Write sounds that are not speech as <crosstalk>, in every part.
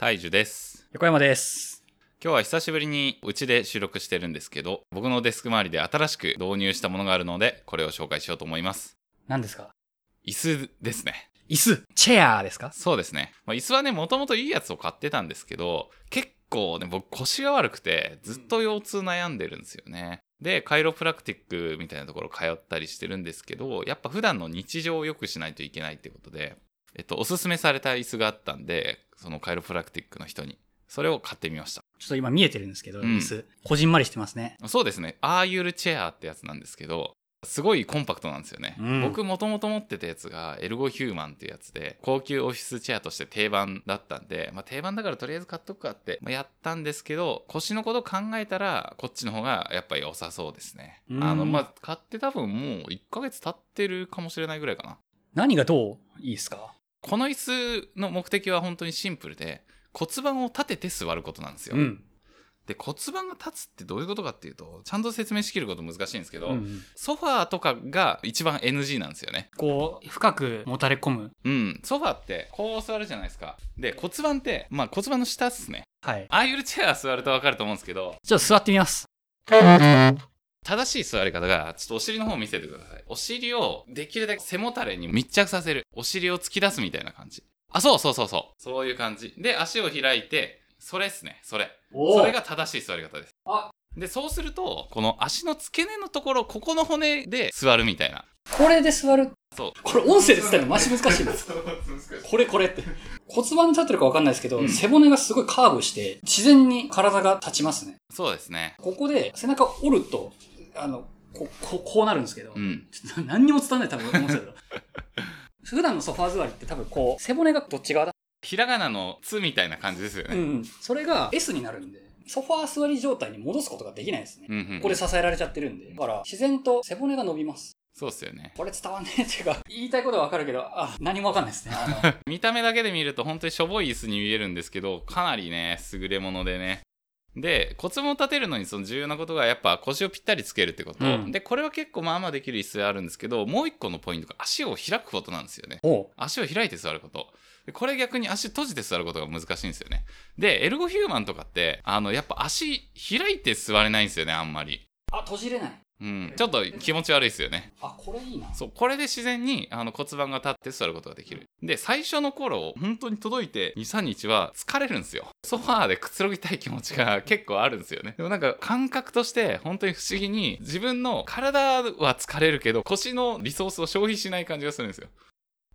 大樹です。横山です。今日は久しぶりにうちで収録してるんですけど、僕のデスク周りで新しく導入したものがあるので、これを紹介しようと思います。何ですか？椅子ですね。椅子、チェアですか？そうですね。まあ、椅子はね、もともといいやつを買ってたんですけど、結構ね、僕腰が悪くて、ずっと腰痛悩んでるんですよね。で、カイロプラクティックみたいなところ通ったりしてるんですけど、やっぱ普段の日常を良くしないといけないってことで、えっと、おすすめされた椅子があったんで、そのカイロプラクティックの人に、それを買ってみました。ちょっと今見えてるんですけど、うん椅子。こじんまりしてますね。そうですね。アーユルチェアってやつなんですけど、すごいコンパクトなんですよね。うん僕もともと持ってたやつがエルゴヒューマンっていうやつで、高級オフィスチェアとして定番だったんで、まあ定番だからとりあえず買っとくかって、まあやったんですけど、腰のこと考えたら、こっちの方がやっぱり良さそうですね。うんあの、まあ買って多分もう1ヶ月経ってるかもしれないぐらいかな。何がどう？いいですか？この椅子の目的は本当にシンプルで、骨盤を立てて座ることなんですよ。うん。で骨盤が立つってどういうことかっていうとちゃんと説明しきること難しいんですけど、うんソファーとかが一番 NG なんですよねこう、深くもたれ込む。うんソファーってこう座るじゃないですかで骨盤ってまあ骨盤の下っすねはい。ああいうチェア座ると分かると思うんですけどちょっと座ってみます。<laughs> 正しい座り方がちょっとお尻の方を見せてください。お尻をできるだけ背もたれに密着させる。お尻を突き出すみたいな感じ。あそうそうそうそう。そういう感じ。で足を開いてそれっすね。それ。それが正しい座り方です。あ。でそうするとこの足の付け根のところここの骨で座るみたいな。これで座る。そう。これ音声で伝えるのマジ難しいです。<laughs> これこれって。骨盤に立ってるかわかんないですけど、うん。背骨がすごいカーブして、自然に体が立ちますね。そうですね。ここで背中を折ると、あの、こここうなるんですけど、うん何にも伝わんない多分思うんですけど。<laughs> 普段のソファー座りって多分こう、背骨がどっち側だ？ひらがなの「つ」みたいな感じですよね、うん。それが S になるんで、ソファー座り状態に戻すことができないですね。うんうんうんこれ支えられちゃってるんで。だから、自然と背骨が伸びます。そうっすよねこれ伝わんねえっていうか、言いたいことはわかるけど、あ、何もわかんないですね。<laughs> 見た目だけで見ると本当にしょぼい椅子に見えるんですけどかなりね優れものでねで骨盤を立てるのにその重要なことがやっぱ腰をぴったりつけるってこと、うん。でこれは結構まあまあできる椅子あるんですけどもう一個のポイントが足を開くことなんですよね。足を開いて座ること。でこれ逆に足閉じて座ることが難しいんですよね。でエルゴヒューマンとかってあのやっぱ足開いて座れないんですよねあんまり。あ、閉じれない。うん。ちょっと気持ち悪いですよね。あ、これいいな。そうこれで自然にあの骨盤が立って座ることができる。で最初の頃本当に届いて23日は疲れるんですよ。ソファーでくつろぎたい気持ちが結構あるんですよね。でもなんか感覚として本当に不思議に自分の体は疲れるけど腰のリソースを消費しない感じがするんですよ。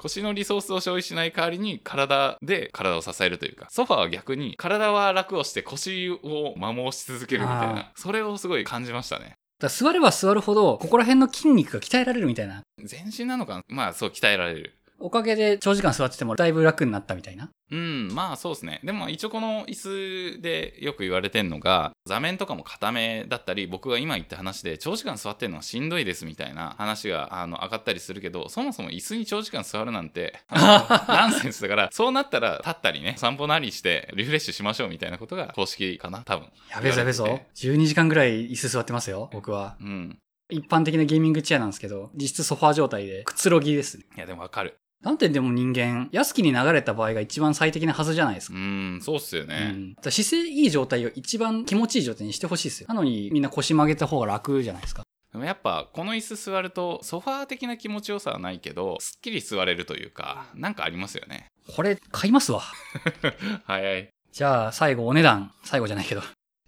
腰のリソースを消費しない代わりに体で体を支えるというかソファーは逆に体は楽をして腰を摩耗し続けるみたいあなそれをすごい感じましたねだ座れば座るほど、ここら辺の筋肉が鍛えられるみたいな。全身なのかな？まあそう鍛えられるおかげで長時間座っててもだいぶ楽になったみたいな。うん、まあそうですね。でも一応この椅子でよく言われてんのが、座面とかも固めだったり、僕が今言った話で長時間座ってるのはしんどいですみたいな話があの上がったりするけど、そもそも椅子に長時間座るなんて、<laughs> ナンセンスだから、そうなったら立ったりね、散歩なりしてリフレッシュしましょうみたいなことが公式かな、多分。やべえぞやべえぞ。12時間ぐらい椅子座ってますよ、僕は。うん。一般的なゲーミングチェアなんですけど、実質ソファー状態でくつろぎですね。いや、でもわかる。なんてでも人間、安きに流れた場合が一番最適なはずじゃないですうか。ん、そうっすようね。ん、だ姿勢いい状態を一番気持ちいい状態にしてほしいですよ。なのにみんな腰曲げた方が楽じゃないですか。でもやっぱこの椅子座るとソファー的な気持ちよさはないけど、すっきり座れるというか、なんかありますよね。これ買いますわ。<laughs> 早い。じゃあ最後お値段、最後じゃないけど。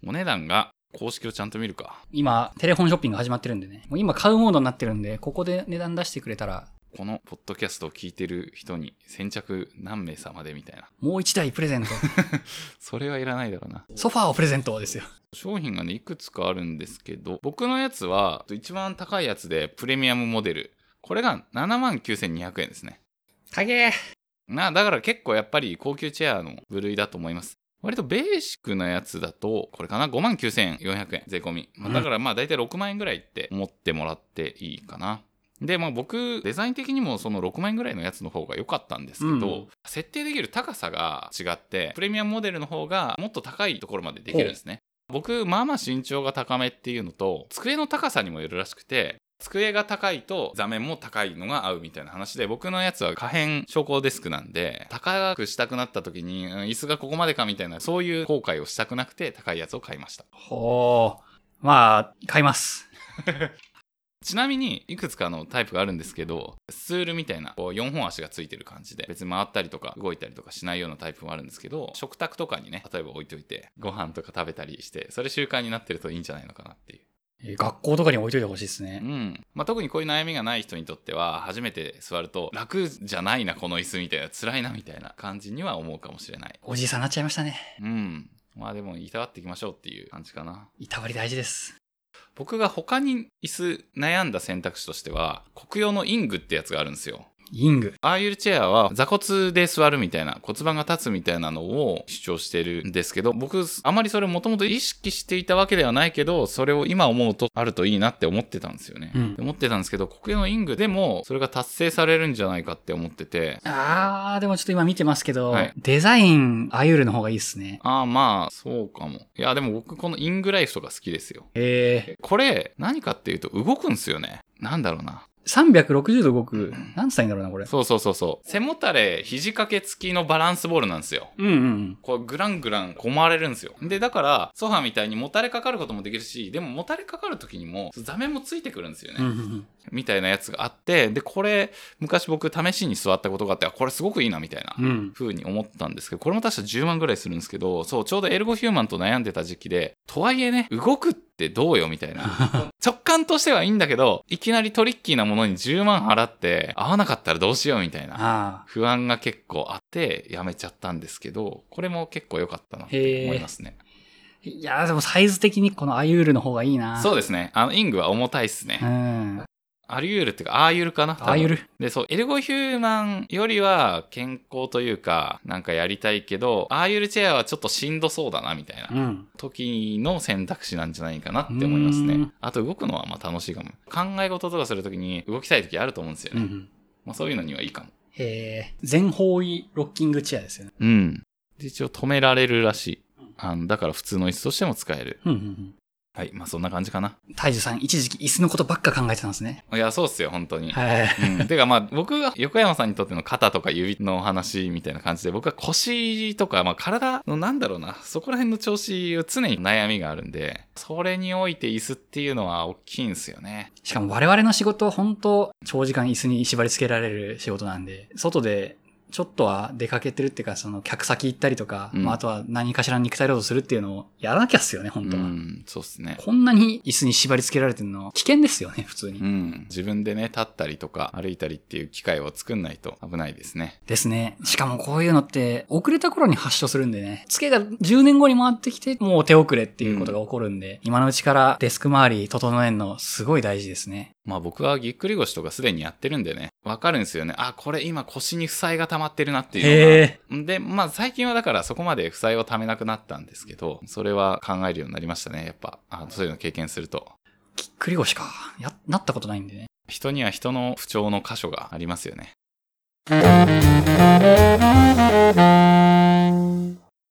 お値段が公式をちゃんと見るか。今、テレフォンショッピング始まってるんでね。もう今買うモードになってるんで、ここで値段出してくれたら、このポッドキャストを聞いてる人に先着何名様でみたいな。もう一台プレゼント。<laughs> それはいらないだろうな。ソファーをプレゼントですよ。商品がね、いくつかあるんですけど、僕のやつは一番高いやつでプレミアムモデル。これが79,200円ですね。高え。な、だから結構やっぱり高級チェアの部類だと思います。割とベーシックなやつだと、これかな ?59,400 円税込み。まあだからまあ大体6万円ぐらいって思ってもらっていいかな。で、まあ僕、デザイン的にもその6万円ぐらいのやつの方が良かったんですけど、うん設定できる高さが違って、プレミアムモデルの方がもっと高いところまでできるんですね。僕、まあまあ身長が高めっていうのと、机の高さにもよるらしくて、机が高いと座面も高いのが合うみたいな話で、僕のやつは可変昇降デスクなんで、高くしたくなった時に、うん椅子がここまでかみたいな、そういう後悔をしたくなくて高いやつを買いました。ほー。まあ、買います。<laughs> ちなみに、いくつかのタイプがあるんですけど、スツールみたいな、こう4本足がついてる感じで、別に回ったりとか動いたりとかしないようなタイプもあるんですけど、食卓とかにね、例えば置いといて、ご飯とか食べたりして、それ習慣になってるといいんじゃないのかなっていう。えー学校とかに置いといてほしいですねう。ん。まあ、特にこういう悩みがない人にとっては、初めて座ると、楽じゃないな、この椅子みたいな、辛いな、みたいな感じには思うかもしれない。おじいさんになっちゃいましたね。うん。まあでも、いたわっていきましょうっていう感じかな。いたわり大事です。僕が他に椅子悩んだ選択肢としては、国用のイングってやつがあるんですよ。イング。ああいうチェアは座骨で座るみたいな骨盤が立つみたいなのを主張してるんですけど、僕、あまりそれもともと意識していたわけではないけど、それを今思うとあるといいなって思ってたんですよね。うん思ってたんですけど、国用のイングでもそれが達成されるんじゃないかって思ってて、あー、でもちょっと今見てますけど、はいデザイン、アユールの方がいいですね。ああまあ、そうかも。いや、でも僕このイングライフとか好きですよ。えこれ、何かっていうと動くんですよね。なんだろうな。ー、360度動く。なんつったらいいんだろうな、これ。そうそうそうそう。背もたれ、肘掛け付きのバランスボールなんですよ。うんうん。こうグラングランこまれるんですよ。で、だから、ソファーみたいにもたれかかることもできるし、でももたれかかる時にも座面もついてくるんですよね。うんうんうん。みたいなやつがあって、で、これ、昔僕試しに座ったことがあって、あこれすごくいいな、みたいな。うん。風に思ったんですけど、これも確か10万ぐらいするんですけど、そう、ちょうどエルゴヒューマンと悩んでた時期で、とはいえね、動くってどうよみたいな。<laughs> 直感としてはいいんだけど、いきなりトリッキーなものに10万払って、合わなかったらどうしようみたいな。あ不安が結構あって、やめちゃったんですけど、これも結構良かったなって思いますね。ー。いやー、でもサイズ的にこのアユールの方がいいな。そうですね。あの、イングは重たいっすね。うん。アリュールっていうか、アーユルかなアユール。で、そう、エルゴヒューマンよりは健康というか、なんかやりたいけど、ああいうチェアはちょっとしんどそうだな、みたいなうん。時の選択肢なんじゃないかなって思いますねうん。あと動くのはまあ楽しいかも。考え事とかするときに動きたい時あると思うんですよね。うん。まあそういうのにはいいかも。えー、全方位ロッキングチェアですよね。うん。で一応止められるらしい。あのだから普通の椅子としても使える。うんうんうん。はい。まあそんな感じかな。大樹さん、一時期椅子のことばっか考えてたんですね。いや、そうっすよ、本当に。はい。うん、てかまあ僕が横山さんにとっての肩とか指の話みたいな感じで僕は腰とかまあ体のなんだろうなそこら辺の調子を常に悩みがあるんでそれにおいて椅子っていうのは大きいんですよね。しかも我々の仕事は本当長時間椅子に縛り付けられる仕事なんで、外でちょっとは出かけてるっていうか、その客先行ったりとか、うんまああとは何かしら肉体労働するっていうのをやらなきゃっすよね、う本当は。ん、そうっすね。こんなに椅子に縛り付けられてるのは危険ですよね、普通に。うん、自分でね立ったりとか歩いたりっていう機会を作んないと危ないですね。ですね。しかもこういうのって、遅れた頃に発症するんでね、付けが10年後に回ってきて、もう手遅れっていうことが起こるんで、今のうちからデスク周り整えるのすごい大事ですね。まあ僕はぎっくり腰とかすでにやってるんでねわかるんですよね。あこれ今腰に負債が溜まってるなっていうのが。で、まあ最近はだからそこまで負債を貯めなくなったんですけど、それは考えるようになりましたね。やっぱ、あそういうの経験すると。ぎっくり腰か。や、なったことないんでね。人には人の不調の箇所がありますよね。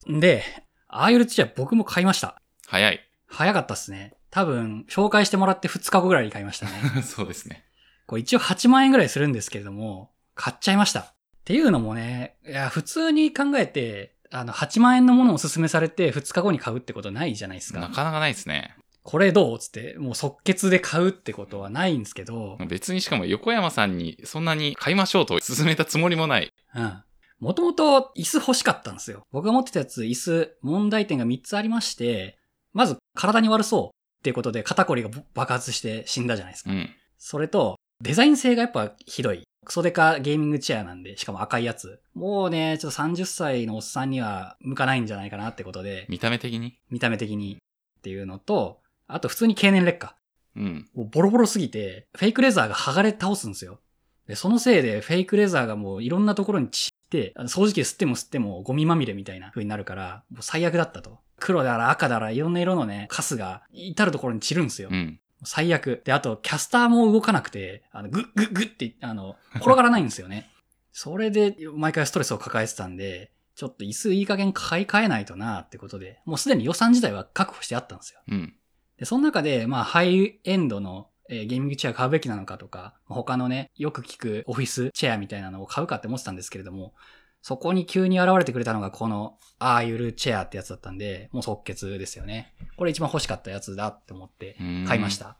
で、ああいうチェア僕も買いました。早い。早かったっすね。多分、紹介してもらって2日後ぐらいに買いましたね。<laughs> そうですね。これ一応8万円ぐらいするんですけれども、買っちゃいました。っていうのもね、いや、普通に考えて、あの、8万円のものをお勧めされて2日後に買うってことないじゃないですか。なかなかないですね。これどうつって、もう即決で買うってことはないんですけど、別にしかも横山さんにそんなに買いましょうと勧めたつもりもない。うん。もともと椅子欲しかったんですよ。僕が持ってたやつ、椅子、問題点が3つありまして、まず体に悪そうっていうことで肩こりが爆発して死んだじゃないですか。うん。それと、デザイン性がやっぱひどい。クソデカゲーミングチェアなんで、しかも赤いやつ。もうね、ちょっと30歳のおっさんには向かないんじゃないかなってことで、見た目的に？見た目的にっていうのと、あと普通に経年劣化。うん。もうボロボロすぎて、フェイクレザーが剥がれ倒すんですよ。で、そのせいでフェイクレザーがもういろんなところに散って、掃除機で吸っても吸ってもゴミまみれみたいな風になるから、もう最悪だったと。黒だら赤だらいろんな色のね、カスが至るところに散るんですよ。うん。最悪。で、あと、キャスターも動かなくて、あの、グッグッグッって、あの、転がらないんですよね。<laughs> それで、毎回ストレスを抱えてたんで、ちょっと椅子いい加減買い替えないとなってことで、もうすでに予算自体は確保してあったんですよ。うん。で、その中で、まあ、ハイエンドのえーゲーミングチェア買うべきなのかとか、他のね、よく聞くオフィスチェアみたいなのを買うかって思ってたんですけれども、そこに急に現れてくれたのがこの、ああゆるチェアってやつだったんで、もう即決ですよね。これ一番欲しかったやつだって思って買いまし。た。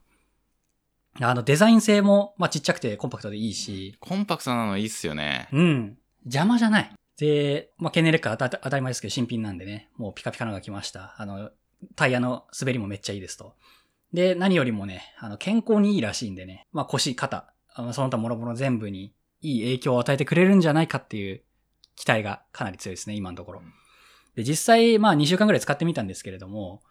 あの、デザイン性も、まあ、ちっちゃくてコンパクトでいいし、コンパクトなのいいっすよね。うん。邪魔じゃない。で、まあ、ケネレッカー当た当たり前ですけど、新品なんでね、もうピカピカのが来ました。あの、タイヤの滑りもめっちゃいいですと。で、何よりもね、あの、健康にいいらしいんでね、まあ、腰、肩、その他諸々全部にいい影響を与えてくれるんじゃないかっていう期待がかなり強いですね、今のところ。で、実際、まあ、2週間ぐらい使ってみたんですけれども、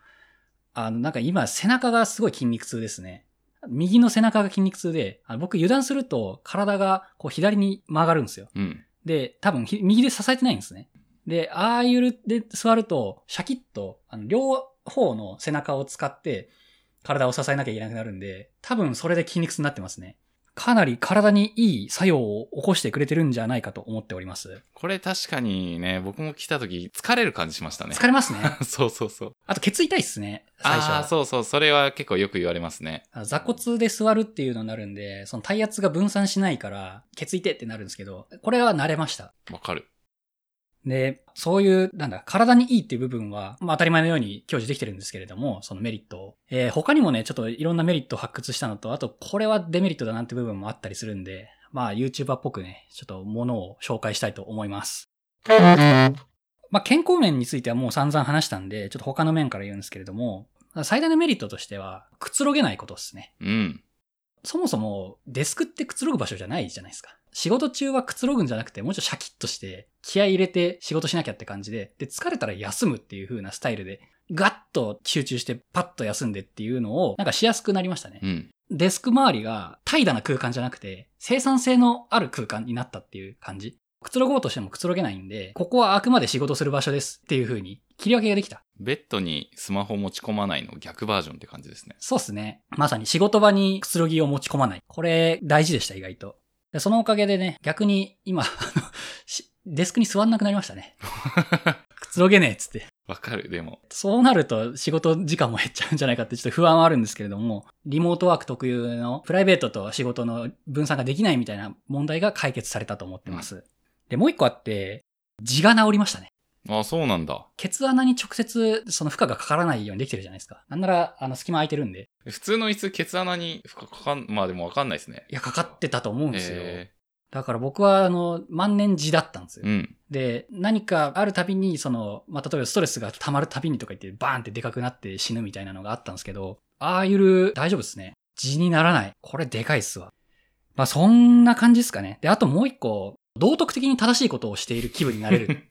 あの、なんか今、背中がすごい筋肉痛ですね。右の背中が筋肉痛で、あの僕油断すると体がこう左に曲がるんですよ。うん。で、多分ひ右で支えてないんですね。で、ああいうで座ると、シャキッと、あの、両方の背中を使って、体を支えなきゃいけなくなるんで、多分それで筋肉痛になってますね。かなり体にいい作用を起こしてくれてるんじゃないかと思っております。これ確かにね、僕も来た時疲れる感じしましたね。疲れますね。<laughs> そうそうそう。あと、ケツ痛いっすね、最初。あそうそう。それは結構よく言われますね。座骨で座るっていうのになるんで、その体圧が分散しないから、ケツ痛ってなるんですけど、これは慣れました。わかる。で、そういう、なんだ、体にいいっていう部分は、まあ当たり前のように享受できてるんですけれども、そのメリットを。えー他にもね、ちょっといろんなメリットを発掘したのと、あと、これはデメリットだなんて部分もあったりするんで、まあ YouTuber っぽくね、ちょっとものを紹介したいと思います。まあ健康面についてはもう散々話したんで、ちょっと他の面から言うんですけれども、最大のメリットとしては、くつろげないことですね。うん。そもそもデスクってくつろぐ場所じゃないじゃないですか。仕事中はくつろぐんじゃなくて、もうちょっとシャキッとして、気合い入れて仕事しなきゃって感じで、で、疲れたら休むっていう風なスタイルで、ガッと集中してパッと休んでっていうのを、なんかしやすくなりましたね。うん。デスク周りが怠惰な空間じゃなくて、生産性のある空間になったっていう感じ。くつろごうとしてもくつろげないんで、ここはあくまで仕事する場所ですっていう風に切り分けができた。ベッドにスマホ持ち込まないの逆バージョンって感じですね。そうっすね。まさに仕事場にくつろぎを持ち込まない。これ大事でした、意外と。でそのおかげでね、逆に今、<laughs> デスクに座んなくなりましたね。<laughs> くつろげねえっつって。わかる、でも。そうなると仕事時間も減っちゃうんじゃないかってちょっと不安はあるんですけれども、リモートワーク特有のプライベートと仕事の分散ができないみたいな問題が解決されたと思ってます。で、もう一個あって、痔が治りましたね。あ、そうなんだ。ケツ穴に直接その負荷がかからないようにできてるじゃないですか。なんなら、あの、隙間空いてるんで。普通の椅子、ケツ穴に負荷かかん、まあでもわかんないですね。いや、かかってたと思うんですよ。えだから僕は、あの、万年痔だったんですよ。ーうん。で、何かあるたびに、その、まあ、例えばストレスが溜まるたびにとか言って、バーンってでかくなって死ぬみたいなのがあったんですけど、ああいう、大丈夫ですね。痔にならない。これでかいっすわ。まあ、そんな感じですかね。で、あともう一個、道徳的に正しいことをしている気分になれる。<laughs>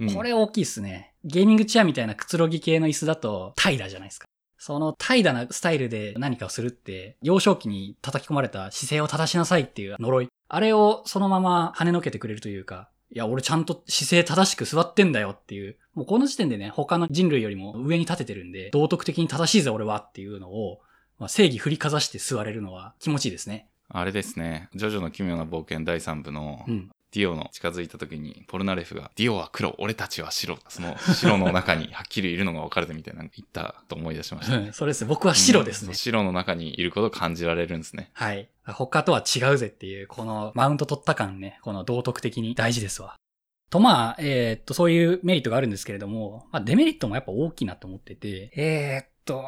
うんこれ大きいっすね。ゲーミングチェアみたいなくつろぎ系の椅子だと怠惰じゃないですか。その怠惰なスタイルで何かをするって、幼少期に叩き込まれた姿勢を正しなさいっていう呪い。あれをそのまま跳ねのけてくれるというか、いや、俺ちゃんと姿勢正しく座ってんだよっていう、もうこの時点でね、他の人類よりも上に立ててるんで、道徳的に正しいぜ俺はっていうのを、まあ、正義振りかざして座れるのは気持ちいいですね。あれですね。ジョジョの奇妙な冒険第3部のうん。ディオの近づいた時に、ポルナレフが、ディオは黒、俺たちは白。その白の中にはっきりいるのが分かるぜみたいなの言ったと思い出しました、ねうん。それです。僕は白ですねうん。白の中にいることを感じられるんですね。はい。他とは違うぜっていう、このマウント取った感ね、この道徳的に大事ですわ。と、まあ、えーっと、そういうメリットがあるんですけれども、まあ、デメリットもやっぱ大きいなと思ってて、えーっと、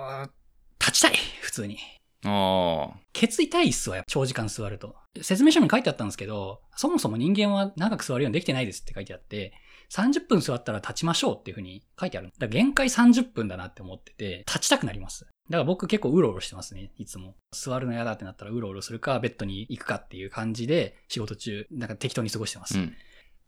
立ちたい普通に。ああ。ケツ痛いっすわ、長時間座ると。説明書に書いてあったんですけど、そもそも人間は長く座るようにできてないですって書いてあって、30分座ったら立ちましょうっていう風に書いてある。だから限界30分だなって思ってて、立ちたくなります。だから僕結構うろうろしてますね、いつも。座るの嫌だってなったらうろうろするか、ベッドに行くかっていう感じで、仕事中、なんか適当に過ごしてます。うん。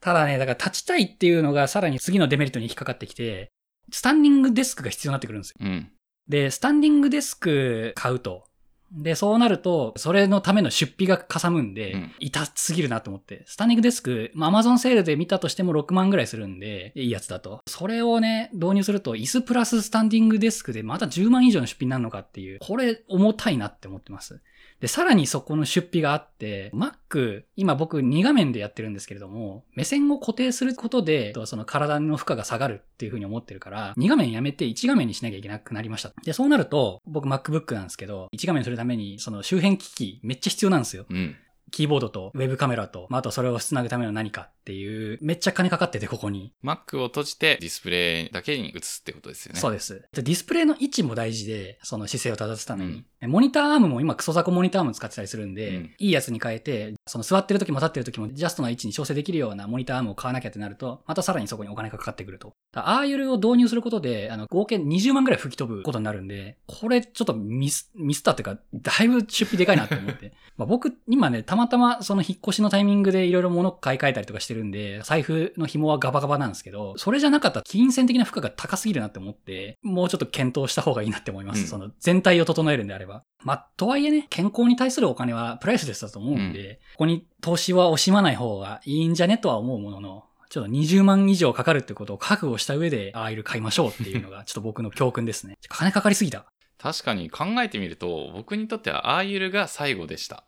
ただね、だから立ちたいっていうのがさらに次のデメリットに引っかかってきて、スタンディングデスクが必要になってくるんですよ。うん。で、スタンディングデスク買うと。で、そうなると、それのための出費がかさむんで、うん痛すぎるなと思って。スタンディングデスク、まあ、Amazon セールで見たとしても6万ぐらいするんで、いいやつだと。それをね、導入すると、椅子プラススタンディングデスクでまた10万以上の出費になるのかっていう、これ重たいなって思ってます。で、さらにそこの出費があって、Mac、今僕2画面でやってるんですけれども、目線を固定することで、その体の負荷が下がるっていうふうに思ってるから、2画面やめて1画面にしなきゃいけなくなりました。で、そうなると、僕 MacBook なんですけど、1画面するために、その周辺機器めっちゃ必要なんですよ。うん。キーボードとウェブカメラと、まあ、あとそれを繋ぐための何かっていう、めっちゃ金かかってて、ここに。Mac を閉じてディスプレイだけに映すってことですよね。そうです。でディスプレイの位置も大事で、その姿勢を正すために。モニターアームも今クソザコモニターアーム使ってたりするんで、うんいいやつに変えて、その座ってる時も立ってる時もジャストな位置に調整できるようなモニターアームを買わなきゃってなると、またさらにそこにお金がかかってくると。だから RL を導入することで、あの、合計20万ぐらい吹き飛ぶことになるんで、これちょっとミス、ミスったっていうか、だいぶ出費でかいなって思って。<laughs> まあ僕、今ね、たまたまその引っ越しのタイミングでいろいろ物買い替えたりとかしてるんで、財布の紐はガバガバなんですけど、それじゃなかったら金銭的な負荷が高すぎるなって思って、もうちょっと検討した方がいいなって思います。うんその全体を整えるんであれば。まあ、とはいえね、健康に対するお金はプライスレスだと思うんで、ここに投資は惜しまない方がいいんじゃねとは思うものの、ちょっと20万以上かかるってことを覚悟した上で、アーイル買いましょうっていうのが、ちょっと僕の教訓ですね。金かかりすぎた。確かに考えてみると、僕にとってはアーユルが最後でした。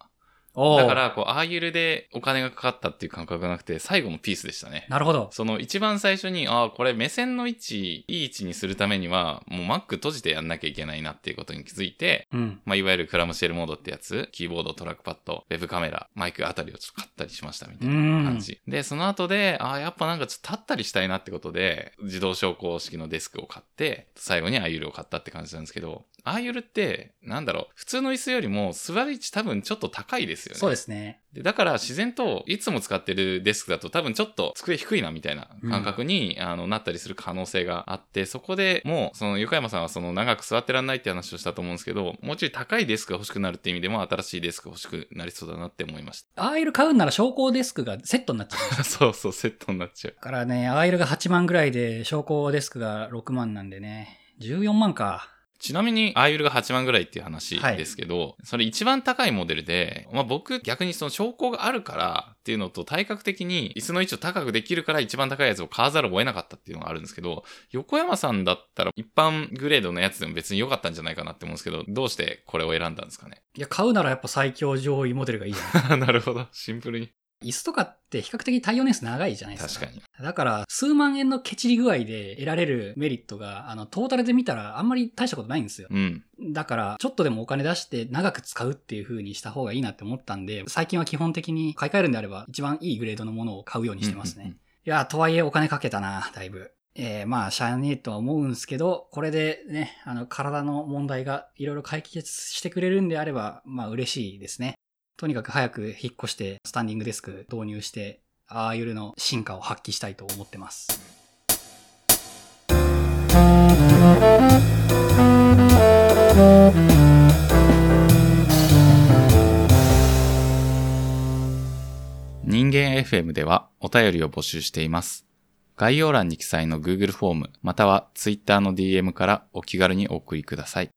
だか、ら、こう、アーユルでお金がかかったっていう感覚がなくて、最後のピースでしたね。なるほど。その一番最初に、ああ、これ目線の位置、いい位置にするためには、もう Mac 閉じてやんなきゃいけないなっていうことに気づいて、うん。まあ、いわゆるクラムシェルモードってやつ、キーボード、トラックパッド、ウェブカメラ、マイクあたりをちょっと買ったりしましたみたいな感じ。で、その後で、ああ、やっぱなんかちょっと立ったりしたいなってことで、自動昇降式のデスクを買って、最後にアイユルを買ったって感じなんですけど、アイユルって、なんだろう、普通の椅子よりも座る位置多分ちょっと高いですよね。そうですね。でだから自然といつも使ってるデスクだと多分ちょっと机低いなみたいな感覚に、あのなったりする可能性があってそこでもうその横山さんはその長く座ってらんないって話をしたと思うんですけどもうちょい高いデスクが欲しくなるって意味でも新しいデスクが欲しくなりそうだなって思いましアーイル買うんなら昇降デスクがセットになっちゃう。た <laughs> そうそうセットになっちゃうだからね、アーイルが8万ぐらいで、昇降デスクが6万なんでね、14万か。ちなみに、アーユルが8万ぐらいっていう話ですけど、それ一番高いモデルで、まあ僕逆にその昇降があるからっていうのと体格的に椅子の位置を高くできるから一番高いやつを買わざるを得なかったっていうのがあるんですけど、横山さんだったら一般グレードのやつでも別に良かったんじゃないかなって思うんですけど、どうしてこれを選んだんですかね？いや、買うならやっぱ最強上位モデルがいいじゃ <laughs> なるほど。シンプルに。椅子とかって比較的耐用年数長いじゃないですか。確かに。だから、数万円のケチり具合で得られるメリットが、あの、トータルで見たらあんまり大したことないんですよ。うん。だから、ちょっとでもお金出して長く使うっていう風にした方がいいなって思ったんで、最近は基本的に買い替えるんであれば、一番いいグレードのものを買うようにしてますね。うんうんいや、とはいえお金かけたな、だいぶ。えー、まあ、しゃあねえとは思うんですけど、これでね、あの、体の問題がいろいろ解決してくれるんであれば、まあ、嬉しいですね。とにかく早く引っ越して、スタンディングデスク導入して、ああいうの進化を発揮したいと思ってます。人間 FM ではお便りを募集しています。概要欄に記載の Google フォームまたは Twitter の DM からお気軽にお送りください。